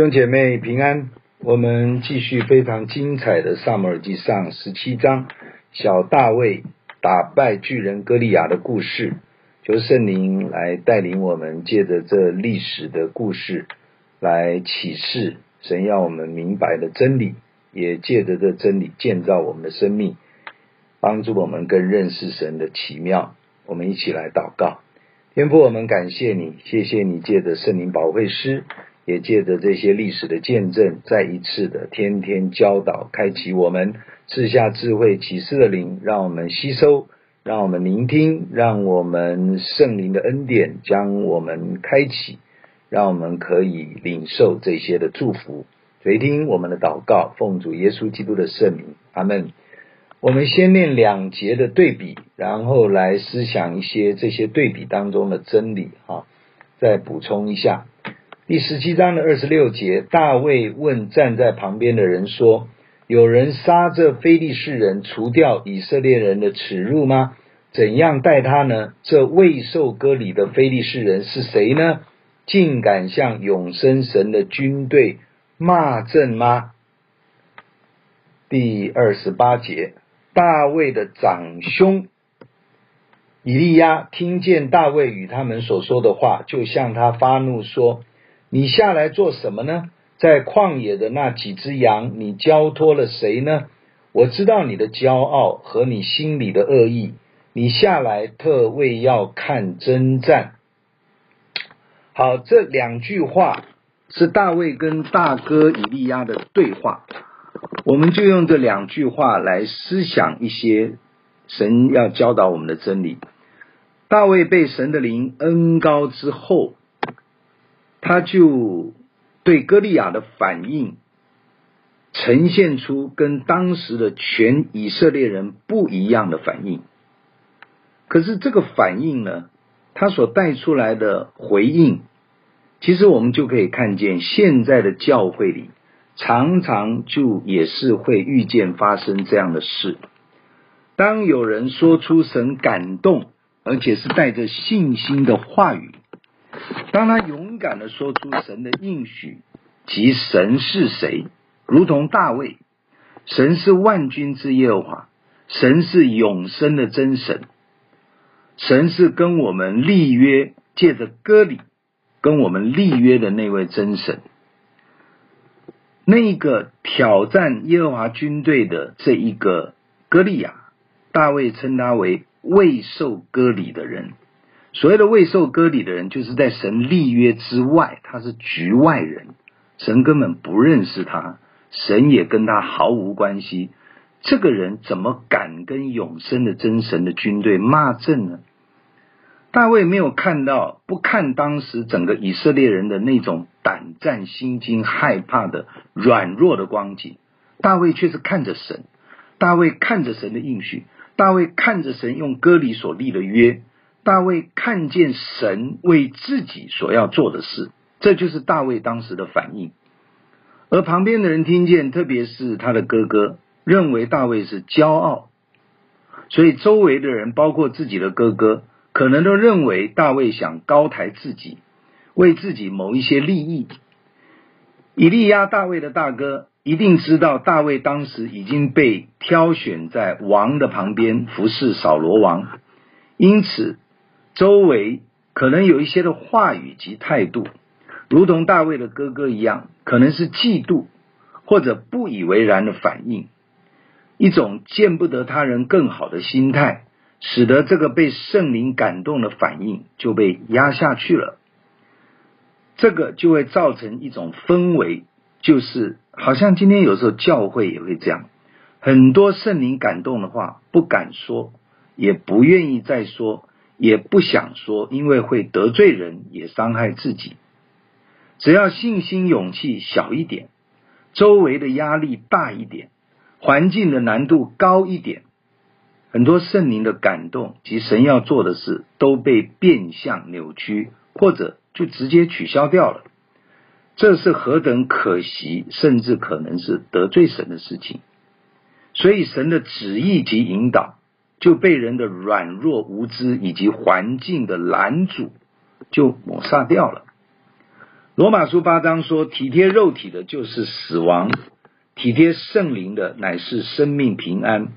兄姐妹平安，我们继续非常精彩的撒母耳记上十七章，小大卫打败巨人歌利亚的故事，求圣灵来带领我们，借着这历史的故事来启示神要我们明白的真理，也借着这真理建造我们的生命，帮助我们更认识神的奇妙。我们一起来祷告。天父，我们感谢你，谢谢你借着圣灵保惠师，也借着这些历史的见证，再一次的天天教导，开启我们，赐下智慧启示的灵，让我们吸收，让我们聆听，让我们圣灵的恩典将我们开启，让我们可以领受这些的祝福。垂听我们的祷告，奉主耶稣基督的圣名，阿门。我们先念两节的对比，然后来思想一些这些对比当中的真理啊。再补充一下，第十七章的二十六节，大卫问站在旁边的人说：“有人杀这非利士人，除掉以色列人的耻辱吗？怎样待他呢？这未受割礼的非利士人是谁呢？竟敢向永生神的军队骂阵吗？”第二十八节。大卫的长兄以利亚听见大卫与他们所说的话，就向他发怒说：“你下来做什么呢？在旷野的那几只羊，你交托了谁呢？我知道你的骄傲和你心里的恶意。你下来特为要看征战。”好，这两句话是大卫跟大哥以利亚的对话。我们就用这两句话来思想一些神要教导我们的真理。大卫被神的灵恩膏之后，他就对歌利亚的反应呈现出跟当时的全以色列人不一样的反应。可是这个反应呢，他所带出来的回应，其实我们就可以看见现在的教会里。常常就也是会遇见发生这样的事。当有人说出神感动，而且是带着信心的话语，当他勇敢的说出神的应许及神是谁，如同大卫，神是万军之耶和华，神是永生的真神，神是跟我们立约，借着割礼跟我们立约的那位真神。那个挑战耶和华军队的这一个歌利亚，大卫称他为未受割礼的人。所谓的未受割礼的人，就是在神立约之外，他是局外人，神根本不认识他，神也跟他毫无关系。这个人怎么敢跟永生的真神的军队骂阵呢？大卫没有看到，不看当时整个以色列人的那种胆战心惊、害怕的软弱的光景，大卫却是看着神，大卫看着神的应许，大卫看着神用割礼所立的约，大卫看见神为自己所要做的事，这就是大卫当时的反应。而旁边的人听见，特别是他的哥哥，认为大卫是骄傲，所以周围的人，包括自己的哥哥。可能都认为大卫想高抬自己，为自己谋一些利益。以利押大卫的大哥一定知道，大卫当时已经被挑选在王的旁边服侍扫罗王，因此周围可能有一些的话语及态度，如同大卫的哥哥一样，可能是嫉妒或者不以为然的反应，一种见不得他人更好的心态。使得这个被圣灵感动的反应就被压下去了，这个就会造成一种氛围，就是好像今天有时候教会也会这样，很多圣灵感动的话不敢说，也不愿意再说，也不想说，因为会得罪人，也伤害自己。只要信心勇气小一点，周围的压力大一点，环境的难度高一点。很多圣灵的感动及神要做的事都被变相扭曲，或者就直接取消掉了。这是何等可惜，甚至可能是得罪神的事情。所以神的旨意及引导就被人的软弱无知以及环境的拦阻就抹杀掉了。罗马书八章说，体贴肉体的就是死亡，体贴圣灵的乃是生命平安。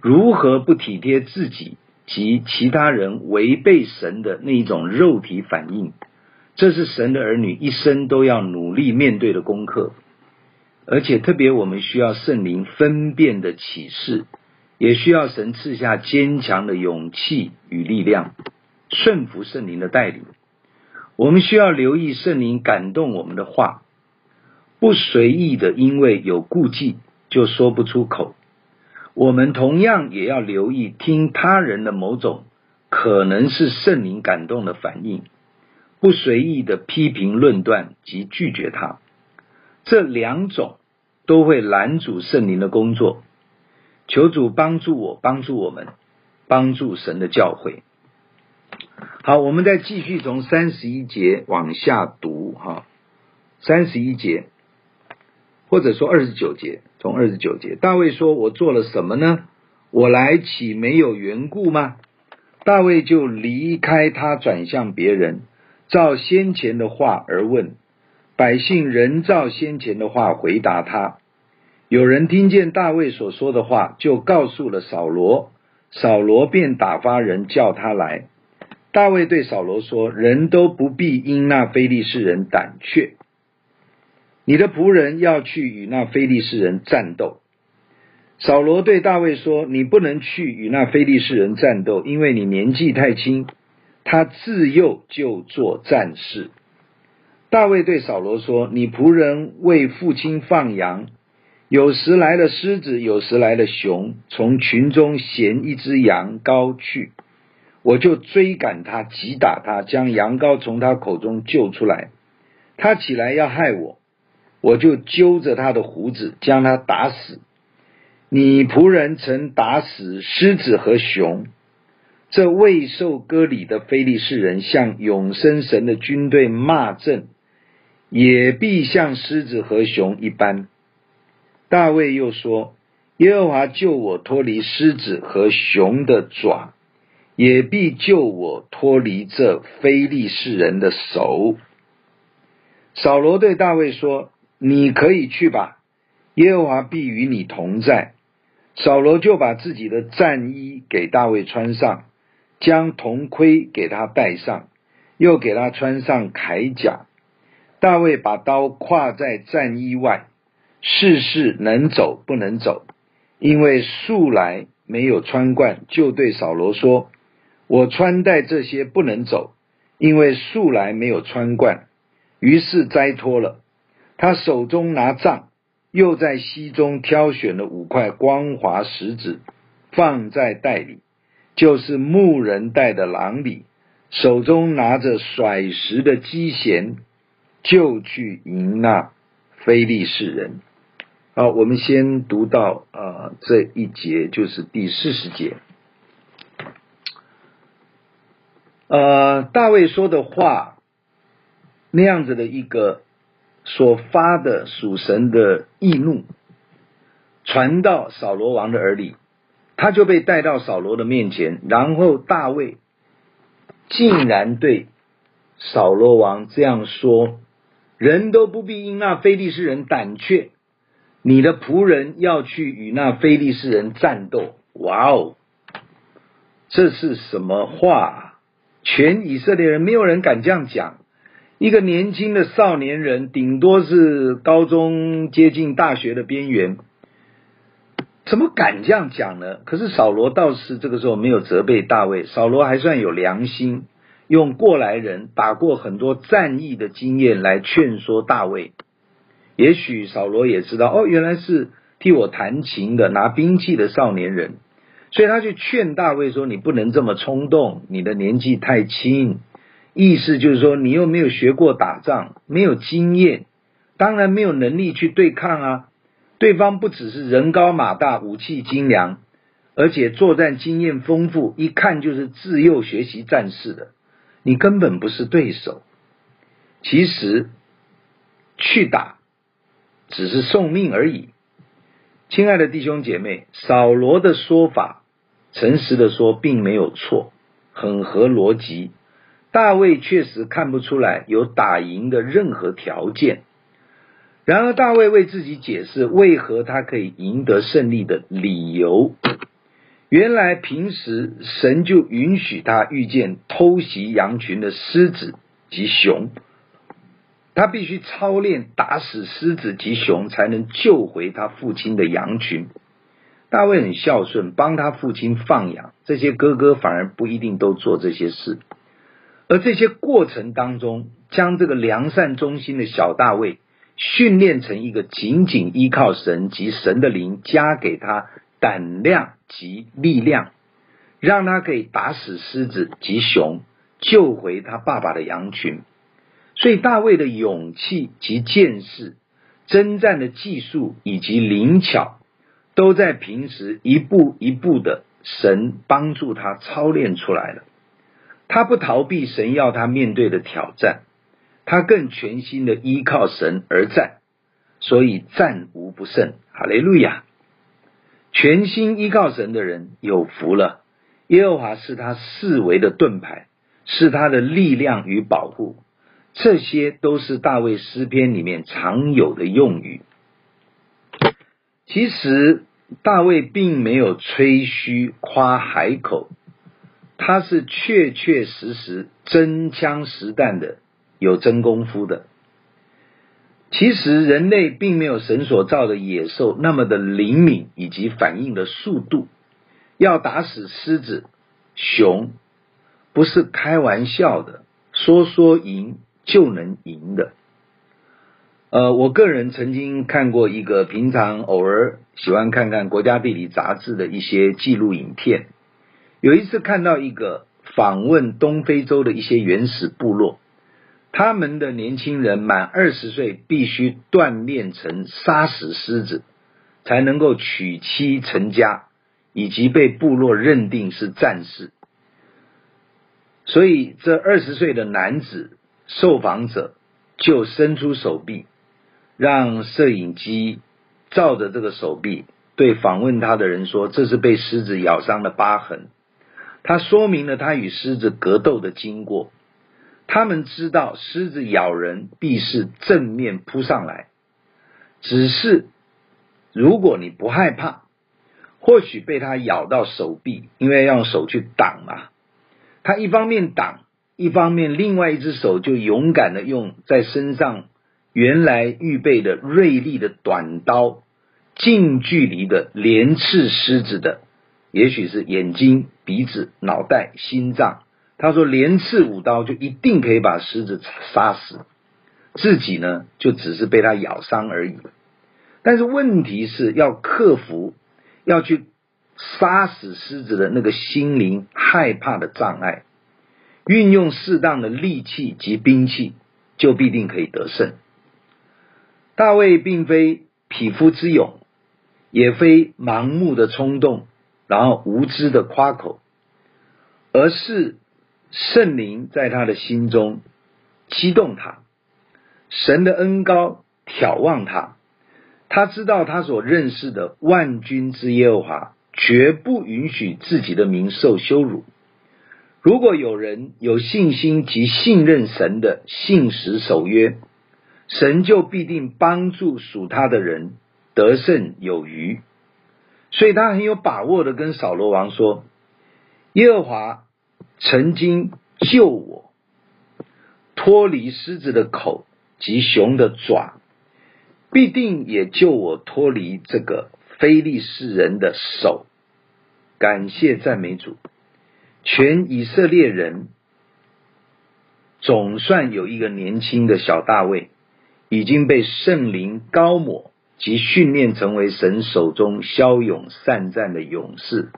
如何不体贴自己及其他人违背神的那一种肉体反应？这是神的儿女一生都要努力面对的功课，而且特别我们需要圣灵分辨的启示，也需要神赐下坚强的勇气与力量，顺服圣灵的带领。我们需要留意圣灵感动我们的话，不随意的因为有顾忌就说不出口。我们同样也要留意听他人的某种可能是圣灵感动的反应，不随意的批评论断及拒绝他。这两种都会拦阻圣灵的工作。求主帮助我，帮助我们，帮助神的教会。好，我们再继续从三十一节往下读哈，三十一节，或者说二十九节，从二十九节，大卫说：“我做了什么呢？我来岂没有缘故吗？”大卫就离开他，转向别人，照先前的话而问，百姓人照先前的话回答他。有人听见大卫所说的话，就告诉了扫罗，扫罗便打发人叫他来。大卫对扫罗说：“人都不必因那非利士人胆怯。你的仆人要去与那非利士人战斗。”扫罗对大卫说：“你不能去与那非利士人战斗，因为你年纪太轻。他自幼就做战士。”大卫对扫罗说：“你仆人为父亲放羊，有时来了狮子，有时来了熊，从群中衔一只羊羔去。”我就追赶他，击打他，将羊羔从他口中救出来。他起来要害我，我就揪着他的胡子，将他打死。你仆人曾打死狮子和熊，这未受割礼的非利士人向永生神的军队骂阵，也必像狮子和熊一般。大卫又说：耶和华救我脱离狮子和熊的爪。也必救我脱离这非利士人的手。扫罗对大卫说：“你可以去吧，耶和华必与你同在。”扫罗就把自己的战衣给大卫穿上，将铜盔给他戴上，又给他穿上铠甲。大卫把刀挎在战衣外，世事能走不能走，因为素来没有穿惯，就对扫罗说。我穿戴这些不能走，因为素来没有穿惯，于是摘脱了。他手中拿杖，又在溪中挑选了五块光滑石子，放在袋里，就是牧人带的囊里。手中拿着甩石的机弦，就去迎那非利士人。好，我们先读到啊、呃、这一节，就是第四十节。呃，大卫说的话，那样子的一个所发的属神的义怒，传到扫罗王的耳里，他就被带到扫罗的面前，然后大卫竟然对扫罗王这样说：“人都不必因那非利士人胆怯，你的仆人要去与那非利士人战斗。”哇哦，这是什么话？全以色列人没有人敢这样讲，一个年轻的少年人，顶多是高中接近大学的边缘，怎么敢这样讲呢？可是扫罗倒是这个时候没有责备大卫，扫罗还算有良心，用过来人打过很多战役的经验来劝说大卫。也许扫罗也知道，哦，原来是替我弹琴的拿兵器的少年人。所以他就劝大卫说：“你不能这么冲动，你的年纪太轻。意思就是说，你又没有学过打仗，没有经验，当然没有能力去对抗啊。对方不只是人高马大、武器精良，而且作战经验丰富，一看就是自幼学习战士的，你根本不是对手。其实去打只是送命而已。”亲爱的弟兄姐妹，扫罗的说法，诚实的说，并没有错，很合逻辑。大卫确实看不出来有打赢的任何条件。然而，大卫为自己解释为何他可以赢得胜利的理由。原来平时神就允许他遇见偷袭羊群的狮子及熊，他必须操练打死狮子及熊，才能救回他父亲的羊群。大卫很孝顺，帮他父亲放羊，这些哥哥反而不一定都做这些事。而这些过程当中，将这个良善忠心的小大卫训练成一个仅仅依靠神及神的灵加给他。胆量及力量，让他可以打死狮子及熊，救回他爸爸的羊群。所以大卫的勇气及见识、征战的技术以及灵巧，都在平时一步一步的神帮助他操练出来了。他不逃避神要他面对的挑战，他更全心的依靠神而战，所以战无不胜。哈利路亚。全心依靠神的人有福了，耶和华是他四围的盾牌，是他的力量与保护。这些都是大卫诗篇里面常有的用语。其实大卫并没有吹嘘夸海口，他是确确实实真枪实弹的，有真功夫的。其实人类并没有神所造的野兽那么的灵敏以及反应的速度，要打死狮子、熊不是开玩笑的，说说赢就能赢的。呃，我个人曾经看过一个平常偶尔喜欢看看国家地理杂志的一些记录影片，有一次看到一个访问东非洲的一些原始部落。他们的年轻人满二十岁，必须锻炼成杀死狮子，才能够娶妻成家，以及被部落认定是战士。所以，这二十岁的男子受访者就伸出手臂，让摄影机照着这个手臂，对访问他的人说：“这是被狮子咬伤的疤痕。”他说明了他与狮子格斗的经过。他们知道狮子咬人必是正面扑上来，只是如果你不害怕，或许被它咬到手臂，因为用手去挡嘛。他一方面挡，一方面另外一只手就勇敢的用在身上原来预备的锐利的短刀，近距离的连刺狮子的，也许是眼睛、鼻子、脑袋、心脏。他说：“连刺五刀就一定可以把狮子杀死，自己呢就只是被它咬伤而已。但是问题是要克服，要去杀死狮子的那个心灵害怕的障碍，运用适当的利器及兵器，就必定可以得胜。大卫并非匹夫之勇，也非盲目的冲动，然后无知的夸口，而是。”圣灵在他的心中激动他，神的恩高挑望他，他知道他所认识的万军之耶和华绝不允许自己的名受羞辱。如果有人有信心及信任神的信实守约，神就必定帮助属他的人得胜有余。所以他很有把握的跟扫罗王说：“耶和华。”曾经救我脱离狮子的口及熊的爪，必定也救我脱离这个非利士人的手。感谢赞美主！全以色列人总算有一个年轻的小大卫，已经被圣灵膏抹及训练成为神手中骁勇善战的勇士。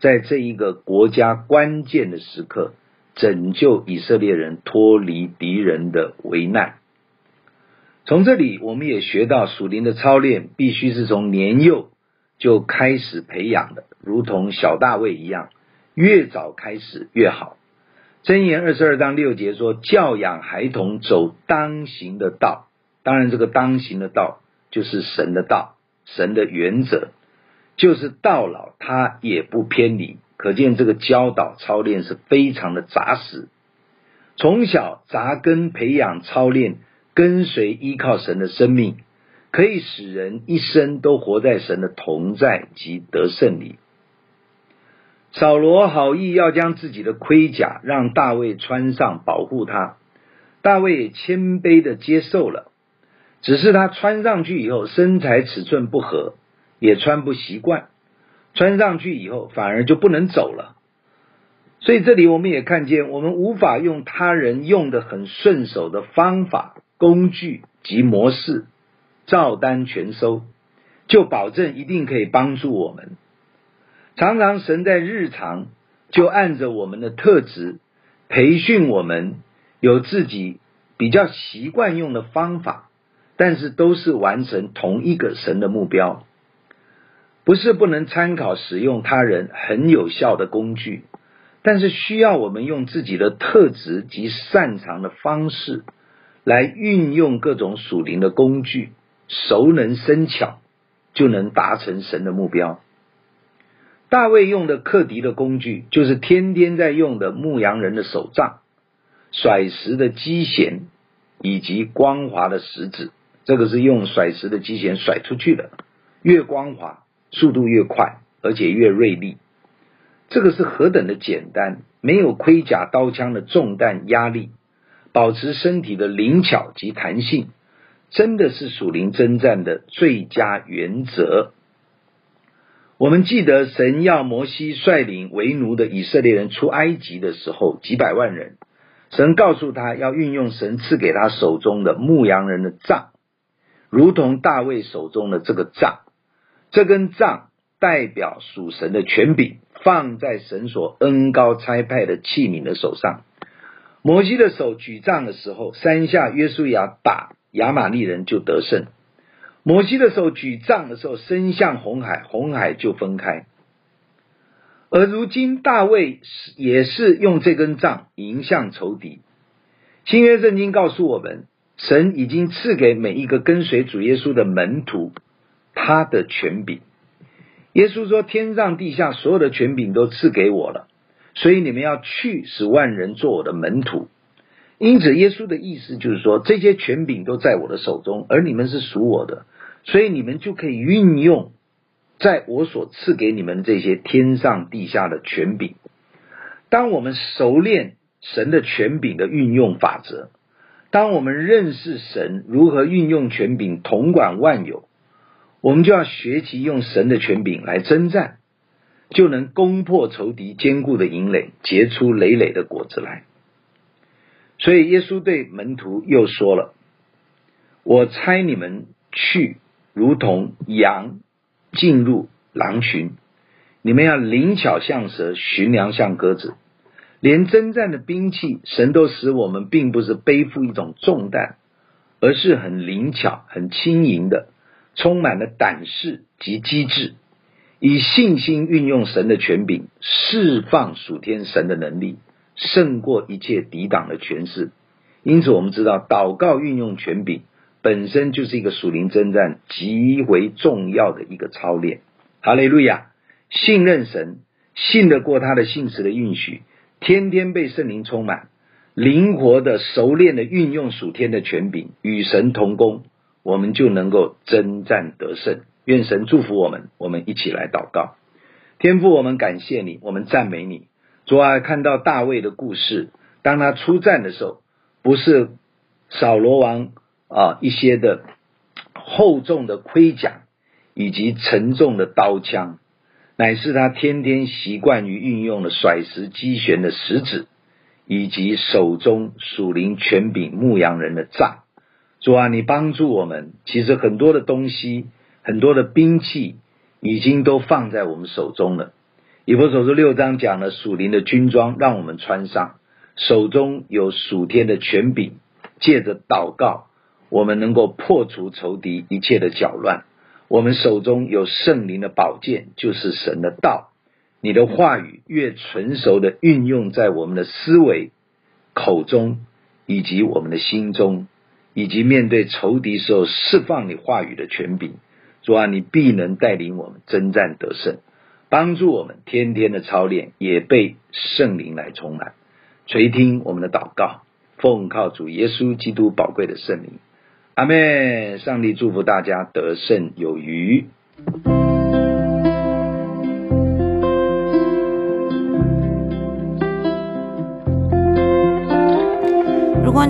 在这一个国家关键的时刻，拯救以色列人脱离敌人的危难。从这里，我们也学到属灵的操练必须是从年幼就开始培养的，如同小大卫一样，越早开始越好。箴言二十二章六节说：“教养孩童走当行的道。”当然，这个当行的道就是神的道，神的原则。就是到老，他也不偏离。可见这个教导操练是非常的扎实。从小扎根培养操练，跟随依靠神的生命，可以使人一生都活在神的同在及得胜里。扫罗好意要将自己的盔甲让大卫穿上，保护他。大卫也谦卑的接受了，只是他穿上去以后，身材尺寸不合，也穿不习惯。穿上去以后，反而就不能走了。所以这里我们也看见，我们无法用他人用得很顺手的方法、工具及模式，照单全收，就保证一定可以帮助我们。常常神在日常就按着我们的特质培训我们。有自己比较习惯用的方法，但是都是完成同一个神的目标，不是不能参考使用他人很有效的工具，但是需要我们用自己的特质及擅长的方式来运用各种属灵的工具，熟能生巧，就能达成神的目标。大卫用的克敌的工具，就是天天在用的牧羊人的手杖。甩石的机弦以及光滑的石子，这个是用甩石的机弦甩出去的，越光滑，速度越快，而且越锐利。这个是何等的简单，没有盔甲刀枪的重担压力，保持身体的灵巧及弹性，真的是属灵征战的最佳原则。我们记得神要摩西率领为奴的以色列人出埃及的时候，几百万人。神告诉他要运用神赐给他手中的牧羊人的杖，如同大卫手中的这个杖。这根杖代表属神的权柄，放在神所恩高差派的器皿的手上。摩西的手举杖的时候，山下约书亚打亚玛力人就得胜。摩西的手举杖的时候，伸向红海，红海就分开。而如今大卫是也是用这根杖迎向仇敌。新约圣经告诉我们，神已经赐给每一个跟随主耶稣的门徒他的权柄。耶稣说：“天上地下所有的权柄都赐给我了，所以你们要去，使万人做我的门徒。”因此，耶稣的意思就是说，这些权柄都在我的手中，而你们是属我的，所以你们就可以运用。在我所赐给你们这些天上地下的权柄，当我们熟练神的权柄的运用法则，当我们认识神如何运用权柄统管万有，我们就要学习用神的权柄来征战，就能攻破仇敌坚固的营垒，结出累累的果子来。所以耶稣对门徒又说了：“我差你们去，如同羊。”进入狼群，你们要灵巧像蛇，驯良像鸽子。连征战的兵器，神都使我们并不是背负一种重担，而是很灵巧、很轻盈的，充满了胆识及机智，以信心运用神的权柄，释放属天神的能力，胜过一切抵挡的权势。因此，我们知道祷告运用权柄。本身就是一个属灵征战极为重要的一个操练。哈利路亚！信任神，信得过他的信实的应许，天天被圣灵充满，灵活的、熟练的运用属天的权柄，与神同工，我们就能够征战得胜。愿神祝福我们，我们一起来祷告。天父，我们感谢你，我们赞美你。主啊，看到大卫的故事，当他出战的时候，不是扫罗王。啊，一些的厚重的盔甲以及沉重的刀枪，乃是他天天习惯于运用的甩石击旋的石子，以及手中属灵权柄牧羊人的杖。主啊，你帮助我们。其实很多的东西，很多的兵器，已经都放在我们手中了。以弗所书六章讲了属灵的军装，让我们穿上，手中有属天的权柄，借着祷告。我们能够破除仇敌一切的搅乱，我们手中有圣灵的宝剑，就是神的道。你的话语越纯熟的运用在我们的思维、口中，以及我们的心中，以及面对仇敌时候释放你话语的权柄，主啊，你必能带领我们征战得胜，帮助我们天天的操练也被圣灵来充满。垂听我们的祷告，奉靠主耶稣基督宝贵的圣灵，阿妹。上帝祝福大家得胜有余。